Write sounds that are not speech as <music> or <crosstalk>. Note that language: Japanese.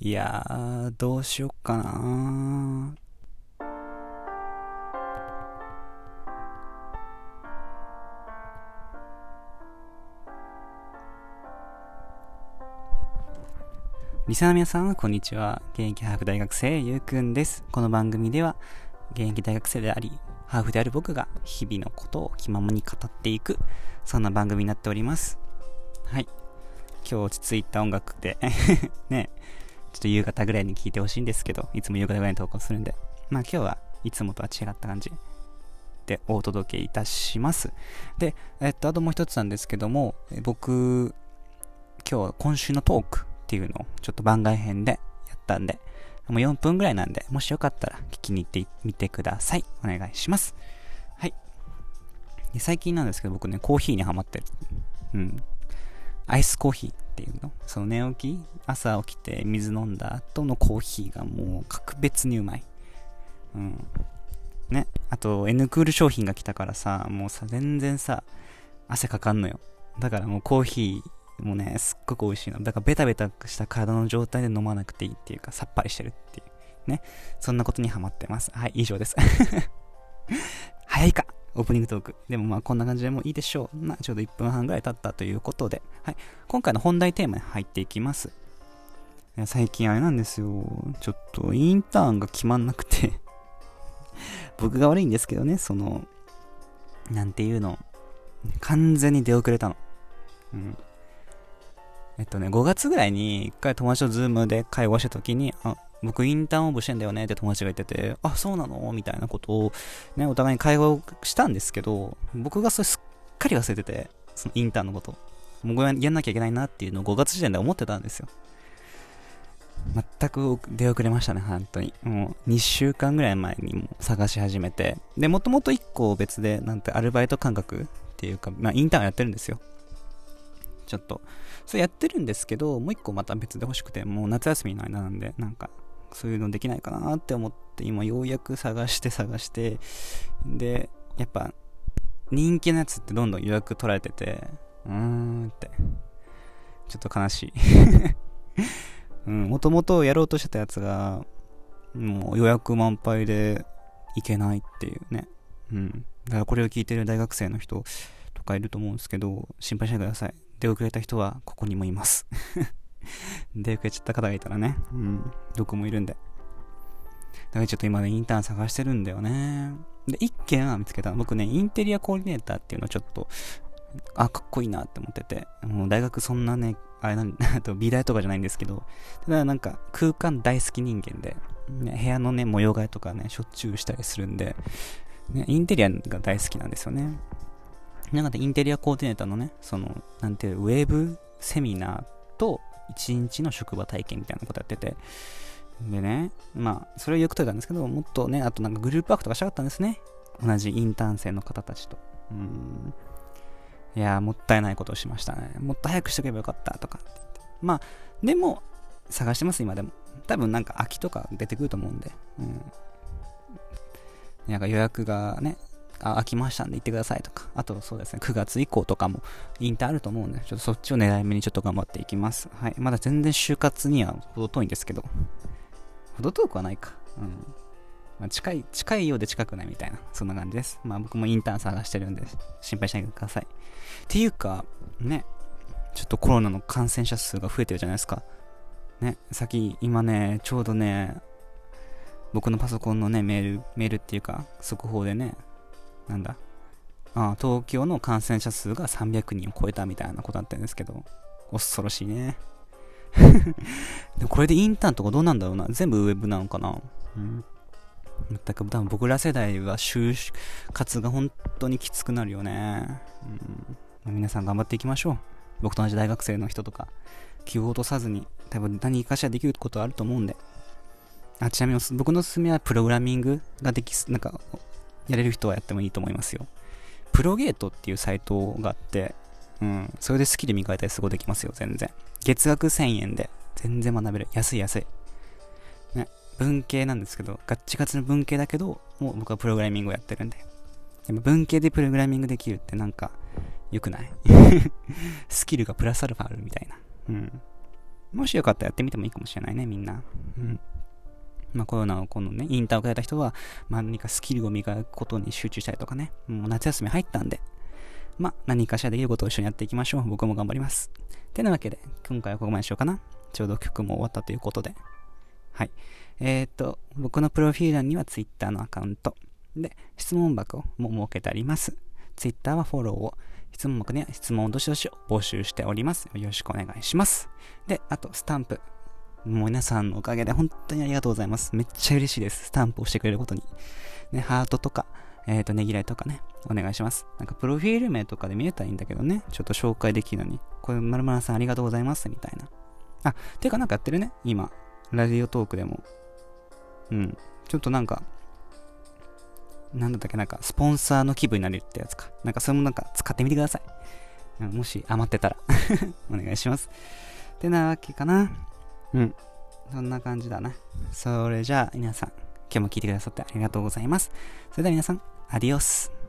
いやー、どうしよっかなリサの皆さん、こんにちは。現役ハーフ大学生、ゆうくんです。この番組では、現役大学生であり、ハーフである僕が日々のことを気ままに語っていく、そんな番組になっております。はい。今日落ち着いた音楽で <laughs> ね、ちょっと夕方ぐらいに聴いてほしいんですけど、いつも夕方ぐらいに投稿するんで、まあ今日はいつもとは違った感じでお届けいたします。で、えっと、あともう一つなんですけども、僕、今日は今週のトークっていうのをちょっと番外編でやったんで、もう4分ぐらいなんで、もしよかったら聞きに行ってみてください。お願いします。はい。で最近なんですけど、僕ね、コーヒーにハマってる。うん。アイスコーヒーっていうの？その寝起き？朝起きて水飲んだ後のコーヒーがもう格別にうまい。うん。ね？あと、N クール商品が来たからさ、もうさ、全然さ、汗かかんのよ。だからもうコーヒーもね、すっごく美味しいの。だからベタベタした体の状態で飲まなくていいっていうか、さっぱりしてるっていう。ね？そんなことにハマってます。はい、以上です。オープニングトーク。でもまあこんな感じでもいいでしょう。なちょうど1分半ぐらい経ったということで、はい。今回の本題テーマに入っていきます。最近あれなんですよ。ちょっとインターンが決まんなくて <laughs> 僕が悪いんですけどね、その、なんていうの、完全に出遅れたの。うん。えっとね、5月ぐらいに一回友達とズームで会話した時に、あ、僕インターン応募してんだよねって友達が言ってて、あ、そうなの？みたいなことを、ね、お互いに会話をしたんですけど、僕がそれすっかり忘れてて、そのインターンのこと。もうやんなきゃいけないなっていうのを5月時点で思ってたんですよ。全く出遅れましたね、本当に。もう2週間ぐらい前にも探し始めて。で、もともと1個別で、なんてアルバイト感覚っていうか、まあインターンやってるんですよ。ちょっと。それやってるんですけど、もう1個また別で欲しくて、もう夏休みの間なんで、なんか、そういうのできないかなって思って、今ようやく探して探して、で、やっぱ、人気のやつってどんどん予約取られてて、うーんって、ちょっと悲しい。<laughs> うん、もともとやろうとしてたやつが、もう予約満杯でいけないっていうね。うん。だからこれを聞いてる大学生の人とかいると思うんですけど、心配しないでください。出遅れた人はここにもいます。<laughs> 出遅れちゃった方がいたらね、うん、どこもいるんで。だからちょっと今ね、インターン探してるんだよね。で、一件は見つけた。僕ね、インテリアコーディネーターっていうのをちょっと、あ、かっこいいなって思ってて、もう大学そんなね、あれなん、<laughs> あと美大とかじゃないんですけど、ただなんか空間大好き人間で、ね、部屋のね、模様替えとかね、しょっちゅうしたりするんで、ね、インテリアが大好きなんですよね。なんかインテリアコーディネーターのね、その、なんていう、ウェブセミナーと1日の職場体験みたいなことやってて、でね、まあ、それをよく解いたんですけど、もっとね、あとなんかグループワークとかしたかったんですね。同じインターン生の方たちと。うん。いやー、もったいないことをしましたね。もっと早くしとけばよかったとかってって。まあ、でも、探してます、今でも。多分なんか空きとか出てくると思うんで。うん。なんか予約がね、あ、空きましたんで行ってくださいとか。あとそうですね、9月以降とかもインターンあると思うんで、ちょっとそっちを狙い目にちょっと頑張っていきます。はい。まだ全然就活には程遠いんですけど。程遠くはないか。うん。まあ、近い、近いようで近くないみたいな、そんな感じです。まあ僕もインターン探してるんで、心配しないでください。っていうか、ね、ちょっとコロナの感染者数が増えてるじゃないですか。ね、さっき、今ね、ちょうどね、僕のパソコンのね、メール、メールっていうか、速報でね、なんだ、ああ東京の感染者数が300人を超えたみたいなことだったんですけど、恐ろしいね。<laughs> でもこれでインターンとかどうなんだろうな。全部ウェブなのかな？うん。全く多分僕ら世代は就活が本当にきつくなるよね。うん皆さん頑張っていきましょう。僕と同じ大学生の人とか、気を落とさずに、多分何かしらできることあると思うんで。あ、ちなみに僕のおすすめはプログラミングができ、なんか、やれる人はやってもいいと思いますよ。プロゲートっていうサイトがあって、うん、それでスキル磨いたりすごいできますよ、全然。月額1000円で全然学べる。安い安い。ね、文系なんですけど、ガッチガチの文系だけど、もう僕はプログラミングをやってるんで。でも文系でプログラミングできるってなんか、良くない？<laughs> スキルがプラスアルファあるみたいな。うん。もしよかったらやってみてもいいかもしれないね、みんな。うん。まあ、コロナをこのね、インターを変えた人は、まあ、何かスキルを磨くことに集中したりとかね、もう夏休み入ったんで、まあ、何かしらできることを一緒にやっていきましょう。僕も頑張ります。てなわけで、今回はここまでしようかな。ちょうど曲も終わったということで。はい。えー、っと、僕のプロフィール欄には Twitter のアカウント。で、質問箱も設けてあります。Twitter はフォローを、質問箱には質問をどしどし募集しております。よろしくお願いします。で、あと、スタンプ。もう皆さんのおかげで本当にありがとうございます。めっちゃ嬉しいです。スタンプをしてくれることに。ね、ハートとか、えっ、ー、と、ねぎらいとかね、お願いします。なんか、プロフィール名とかで見えたらいいんだけどね、ちょっと紹介できるのに、これ、まるまるさんありがとうございます、みたいな。あ、ていうかなんかやってるね、今。ラジオトークでも。うん。ちょっとなんか、なんだったっけ、なんか、スポンサーの気分になれるってやつか。なんか、それもなんか、使ってみてください。もし余ってたら <laughs> お願いします。ってなわけかな。うん。そんな感じだな。それじゃあ、皆さん、今日も聞いてくださってありがとうございます。それでは皆さん、アディオス。